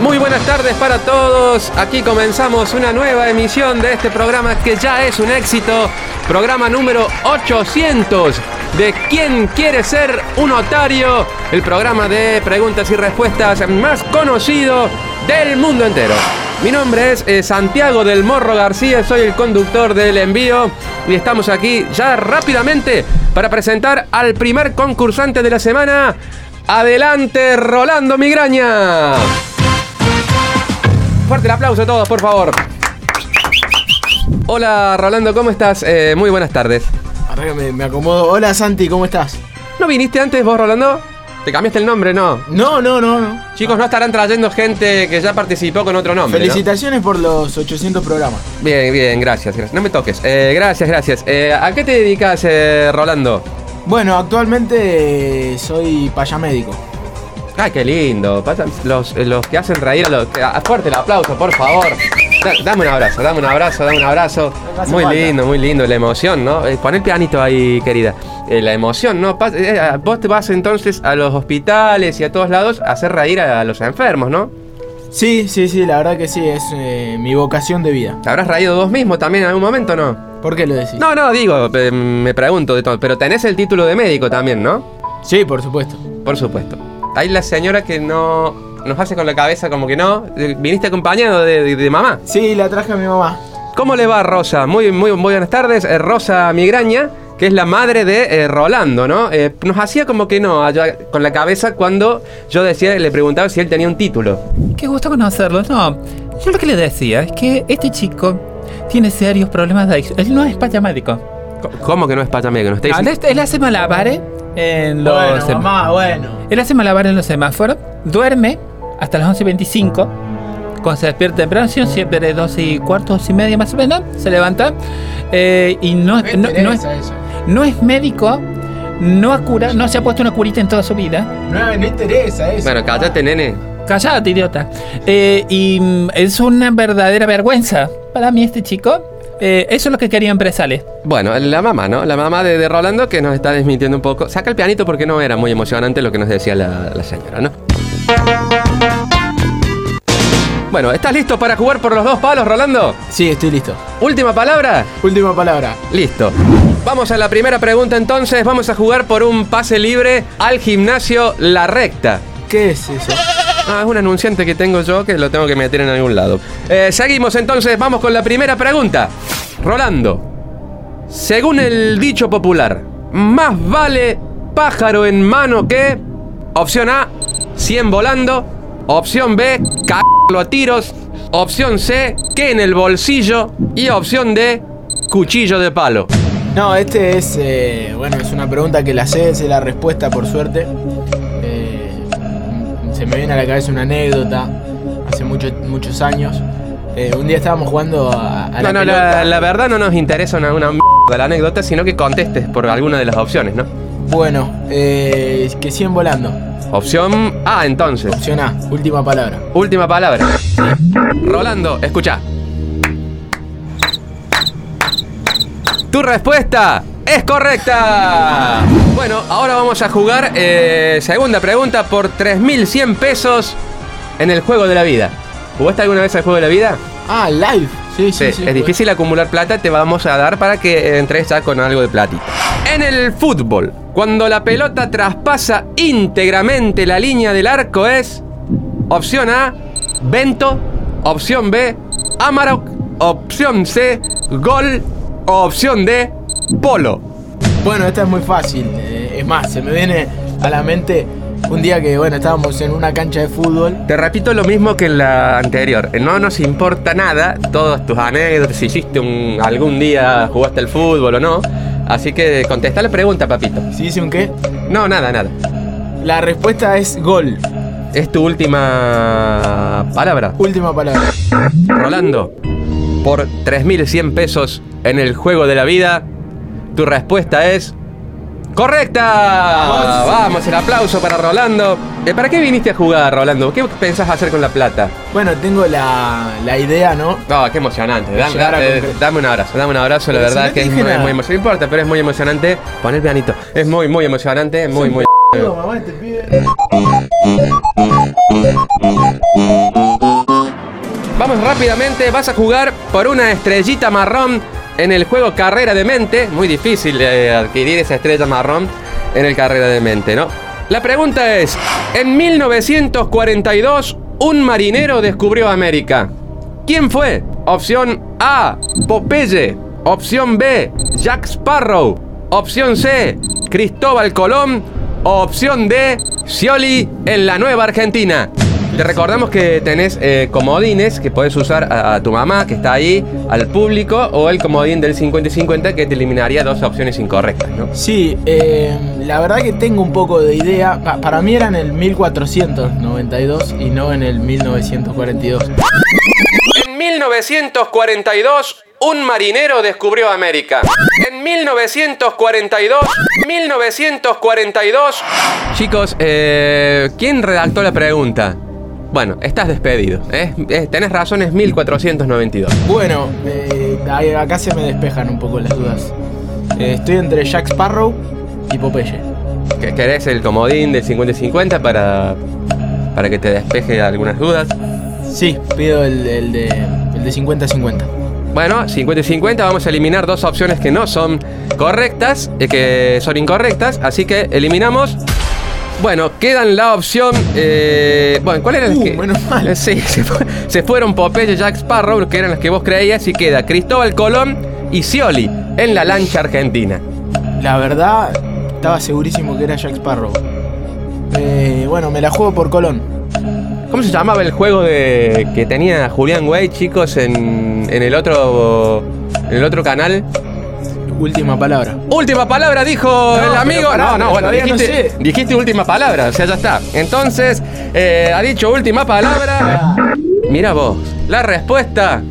Muy buenas tardes para todos. Aquí comenzamos una nueva emisión de este programa que ya es un éxito. Programa número 800 de ¿Quién quiere ser un notario? El programa de preguntas y respuestas más conocido del mundo entero. Mi nombre es eh, Santiago del Morro García, soy el conductor del envío y estamos aquí ya rápidamente para presentar al primer concursante de la semana. Adelante, Rolando Migraña. Fuerte el aplauso a todos, por favor. Hola, Rolando, ¿cómo estás? Eh, muy buenas tardes. Me, me acomodo. Hola Santi, ¿cómo estás? ¿No viniste antes vos, Rolando? ¿Te cambiaste el nombre? No. No, no, no, no. Chicos, no estarán trayendo gente que ya participó con otro nombre. ¿no? Felicitaciones por los 800 programas. Bien, bien, gracias, gracias. No me toques. Eh, gracias, gracias. Eh, ¿A qué te dedicas, eh, Rolando? Bueno, actualmente soy payamédico. Ay, qué lindo. Los, los que hacen reír a los. Fuerte el aplauso, por favor. Da- dame un abrazo, dame un abrazo, dame un abrazo. Muy lindo, muy lindo. La emoción, ¿no? Eh, pon el pianito ahí, querida. Eh, la emoción, ¿no? Eh, vos te vas entonces a los hospitales y a todos lados a hacer reír a los enfermos, ¿no? Sí, sí, sí, la verdad que sí, es eh, mi vocación de vida. ¿Te habrás reído vos mismo también en algún momento, no? ¿Por qué lo decís? No, no, digo, me pregunto de todo. Pero tenés el título de médico también, ¿no? Sí, por supuesto. Por supuesto. Hay la señora que no nos hace con la cabeza como que no. Viniste acompañado de, de- de mamá. Sí, la traje a mi mamá. ¿Cómo le va Rosa? Muy, muy, muy buenas tardes. Eh, Rosa Migraña, que es la madre de eh, Rolando, ¿no? Eh, nos hacía como que no allá con la cabeza cuando yo decía, le preguntaba si él tenía un título. Qué gusto conocerlo. No, yo lo que le decía es que este chico tiene serios problemas de adicción. Él no es payamédico. Co- ¿Cómo que no es payamédico? ¿No está diciendo- él hace malabares en los bueno, mamá, bueno. Él hace malabares en los semáforos, duerme hasta las 11.25. Cuando se despierta temprano, siempre de 12 y cuarto, 12 y media más o menos, se levanta. eh, y no, no, no es, no es médico, no, ha cura, no se ha puesto una curita en toda su vida. No, me interesa eso. Bueno, cállate, nene. Callate, idiota. Eh, y mm, es una verdadera vergüenza para mí este chico. Eh, eso es lo que quería empresarle. Bueno, la mamá, ¿no? La mamá de, de Rolando que nos está desmintiendo un poco. Saca el pianito porque no era muy emocionante lo que nos decía la, la señora, ¿no? Bueno, ¿estás listo para jugar por los dos palos, Rolando? Sí, estoy listo. Última palabra. Última palabra. Listo. Vamos a la primera pregunta entonces. Vamos a jugar por un pase libre al gimnasio La Recta. ¿Qué es eso? Ah, es un anunciante que tengo yo que lo tengo que meter en algún lado. Eh, seguimos entonces, vamos con la primera pregunta. Rolando, según el dicho popular, más vale pájaro en mano que... Opción A, 100 volando. Opción B, cagarlo a tiros. Opción C, que en el bolsillo. Y opción D, cuchillo de palo. No, este es, eh, bueno, es una pregunta que la sé, sé la respuesta por suerte. Se me viene a la cabeza una anécdota, hace muchos muchos años. Eh, un día estábamos jugando a, a No, la no, pelota. la, la verdad no nos interesa una, una mierda la anécdota, sino que contestes por alguna de las opciones, ¿no? Bueno, eh, que 100 volando. Opción A, entonces. Opción A, última palabra. Última palabra. Rolando, escucha. Tu respuesta es correcta. Bueno, ahora vamos a jugar eh, segunda pregunta por 3.100 pesos en el juego de la vida. ¿Jugaste alguna vez al juego de la vida? Ah, live. Sí, sí, Sí, es difícil acumular plata, te vamos a dar para que entres ya con algo de platita. En el fútbol, cuando la pelota traspasa íntegramente la línea del arco es opción A, Bento, opción B, Amarok, opción C, Gol opción D, Polo. Bueno, esta es muy fácil. eh, es más, se me viene a la mente un día que, bueno, estábamos en una cancha de fútbol. Te repito lo mismo que en la anterior. No nos importa nada, todas tus anécdotas, si hiciste un, algún día, jugaste al fútbol o no. Así que contesta la pregunta, papito. ¿Sí dice un qué? No, nada, nada. La respuesta es gol. Es tu última palabra. Última palabra. Rolando, por 3.100 pesos en el juego de la vida, tu respuesta es... ¡Correcta! Vamos. Vamos, el aplauso para Rolando. Eh, ¿Para qué viniste a jugar, Rolando? ¿Qué pensás hacer con la plata? Bueno, tengo la, la idea, ¿no? No, qué emocionante. Dame, Llegar a eh, dame un abrazo, dame un abrazo. La si verdad no es que es dije muy, nada. muy emocionante. No importa, pero es muy emocionante. Pon el pianito. Es muy, muy emocionante. Muy, muy. mamá, este pibe. rápidamente vas a jugar por una estrellita marrón en el juego Carrera de Mente. Muy difícil eh, adquirir esa estrella marrón en el Carrera de Mente, ¿no? La pregunta es, en 1942 un marinero descubrió América. ¿Quién fue? Opción A, Popeye. Opción B, Jack Sparrow. Opción C, Cristóbal Colón. Opción D, Scioli en la Nueva Argentina. Te recordamos que tenés eh, comodines que puedes usar a, a tu mamá que está ahí, al público, o el comodín del 50 y 50 que te eliminaría dos opciones incorrectas, ¿no? Sí, eh, la verdad que tengo un poco de idea. Pa- para mí era en el 1492 y no en el 1942. En 1942, un marinero descubrió América. En 1942, 1942. Chicos, eh, ¿quién redactó la pregunta? Bueno, estás despedido. ¿eh? Eh, tenés razón, es 1492. Bueno, eh, acá se me despejan un poco las dudas. Eh, estoy entre Jack Sparrow y Popeye. ¿Que- ¿Querés el comodín del 50 y 50 para, para que te despeje algunas dudas? Sí, pido el, el de, el de 50-50. Bueno, 50 y 50, vamos a eliminar dos opciones que no son correctas, eh, que son incorrectas, así que eliminamos. Bueno, quedan la opción. eh, bueno, ¿cuál era la Uh, que.? menos mal. Sí, se fueron Popeye y Jack Sparrow, que eran las que vos creías, y queda Cristóbal Colón y Scioli en la lancha argentina. La verdad, estaba segurísimo que era Jack Sparrow. Eh, bueno, me la juego por Colón. ¿Cómo se llamaba el juego de que tenía Julián Way, chicos, en, en el otro. En el otro canal? Última palabra. Última palabra, dijo No, el amigo. pará, no, no, bueno, no dijiste, sé. dijiste última palabra, o sea, ya está. Entonces, eh, ha dicho última palabra. Mira vos, la respuesta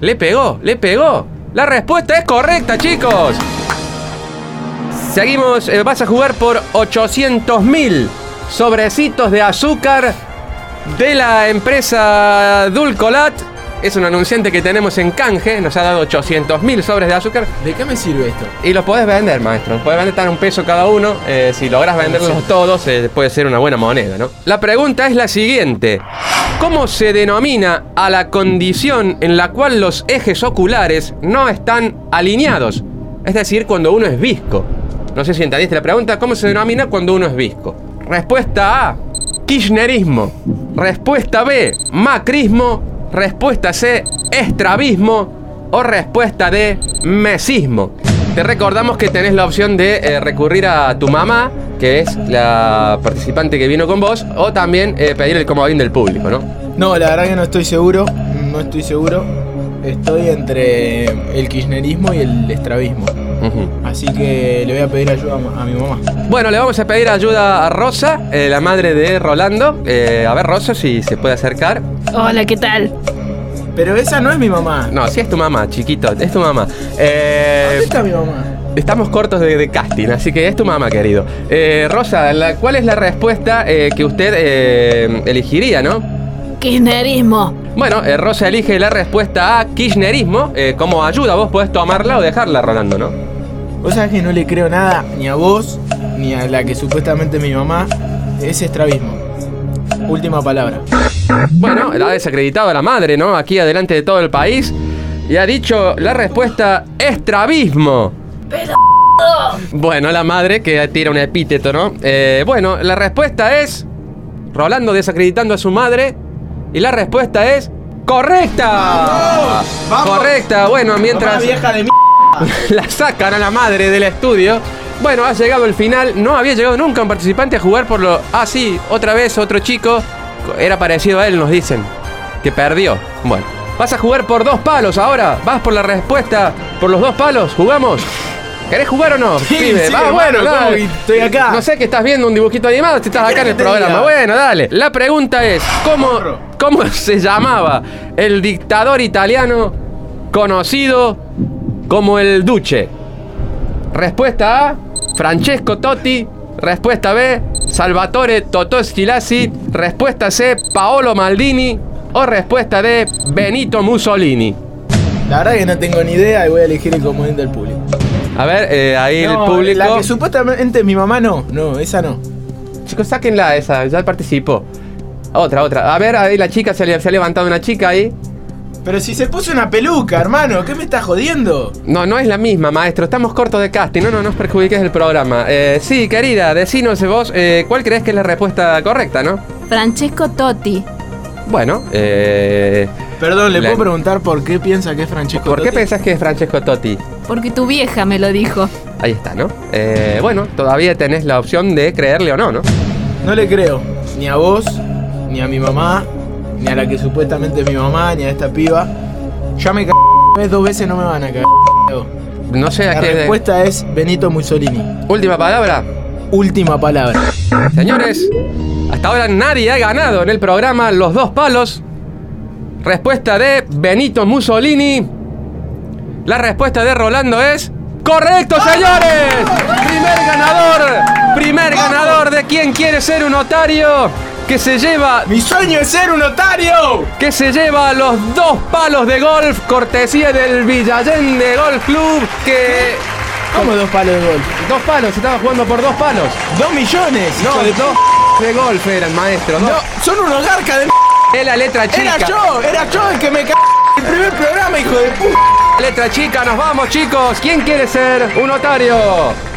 le pegó, le pegó. La respuesta es correcta, chicos. Seguimos, eh, vas a jugar por 800 mil sobrecitos de azúcar de la empresa Dulcolat. Es un anunciante que tenemos en canje, nos ha dado 800 mil sobres de azúcar. ¿De qué me sirve esto? Y los podés vender, maestro. Podés vender tan un peso cada uno. Eh, si logras venderlos todos, eh, puede ser una buena moneda, ¿no? La pregunta es la siguiente. ¿Cómo se denomina a la condición en la cual los ejes oculares no están alineados? Es decir, cuando uno es visco. No sé si entendiste la pregunta. ¿Cómo se denomina cuando uno es visco? Respuesta A. Kirchnerismo. Respuesta B. Macrismo. Respuesta C. Estrabismo. O respuesta D. Mesismo. Te recordamos que tenés la opción de eh, recurrir a tu mamá, que es la participante que vino con vos, o también eh, pedir el comodín del público, ¿no? No, la verdad que no estoy seguro. No estoy seguro. Estoy entre el kirchnerismo y el estrabismo. Así que le voy a pedir ayuda a mi mamá. Bueno, le vamos a pedir ayuda a Rosa, eh, la madre de Rolando. Eh, a ver, Rosa, si se puede acercar. Hola, ¿qué tal? Pero esa no es mi mamá. No, sí es tu mamá, chiquito, es tu mamá. Eh, ¿Dónde está mi mamá? Estamos cortos de, de casting, así que es tu mamá, querido. Eh, Rosa, la- ¿cuál es la respuesta eh, que usted eh, elegiría, no? Kirchnerismo. Bueno, eh, Rosa elige la respuesta a kirchnerismo. Eh, como ayuda, vos podés tomarla o dejarla, Rolando, ¿no? Vos sabés que no le creo nada ni a vos ni a la que supuestamente es mi mamá. Es estrabismo. Última palabra. Bueno, la ha desacreditado a la madre, ¿no? Aquí adelante de todo el país. Y ha dicho la respuesta estrabismo. Bueno, la madre que tira un epíteto, ¿no? Eh, bueno, la respuesta es. Rolando desacreditando a su madre. Y la respuesta es. ¡Correcta! Correcta, bueno, mientras vieja de mi... la sacan a la madre del estudio. Bueno, ha llegado el final. No había llegado nunca un participante a jugar por lo. Ah, sí, otra vez otro chico. Era parecido a él, nos dicen. Que perdió. Bueno, vas a jugar por dos palos ahora. Vas por la respuesta por los dos palos. ¿Jugamos? ¿Querés jugar o no? Sí, pibe? sí, Va, bueno, ¿cómo dale. que estoy acá? No sé que estás viendo un dibujito animado, si estás acá en el te programa. Bueno, dale. La pregunta es: ¿cómo, ¿cómo se llamaba el dictador italiano conocido como el Duce? Respuesta A, Francesco Totti. Respuesta B, Salvatore Totò Schilassi. Respuesta C, Paolo Maldini. O respuesta D, Benito Mussolini. La verdad que no tengo ni idea y voy a elegir el comodín del público. A ver, eh, ahí No, el público. La que supuestamente es mi mamá no. No, esa no. Chicos, sáquenla esa, ya participó. Otra, otra. A ver, ahí la chica, se, le, se ha levantado una chica ahí. Pero si se puso una peluca, hermano, ¿qué me estás jodiendo? No, no es la misma, maestro. Estamos cortos de casting. No, no, no os perjudiques el programa. Eh, sí, querida, decinos vos eh, cuál crees que es la respuesta correcta, ¿no? Francesco Totti. Bueno, eh, Perdón, ¿le La- puedo preguntar por qué piensa que es Francesco ¿por qué Totti? pensás que es Francesco Totti? Porque tu vieja me lo dijo. Ahí está, ¿no? Eh, bueno, todavía tenés la opción de creerle o no, ¿no? No le creo. Ni a vos, ni a mi mamá, ni a la que supuestamente es mi mamá, ni a esta piba. Ya me cagué dos veces, no me van a cagar. No sé a La qué. respuesta es Benito Mussolini. Última palabra. Última palabra. Señores, hasta ahora nadie ha ganado en el programa Los Dos Palos. Respuesta de Benito Mussolini. La respuesta de Rolando es. ¡Correcto, señores! Primer ganador. Primer ganador de quien quiere ser un notario. Que se lleva. ¡Mi sueño es ser un notario! Que se lleva los dos palos de golf. Cortesía del Villallende Golf Club. Que. ¿Cómo dos palos de golf? Dos palos, estaba jugando por dos palos. ¡Dos millones! No, de dos de golf eran, maestro. No, son unos garcas de m***. Es la letra chica. Era yo, era yo el que me en el primer programa, hijo de puta. Letra chica, nos vamos chicos. ¿Quién quiere ser un notario?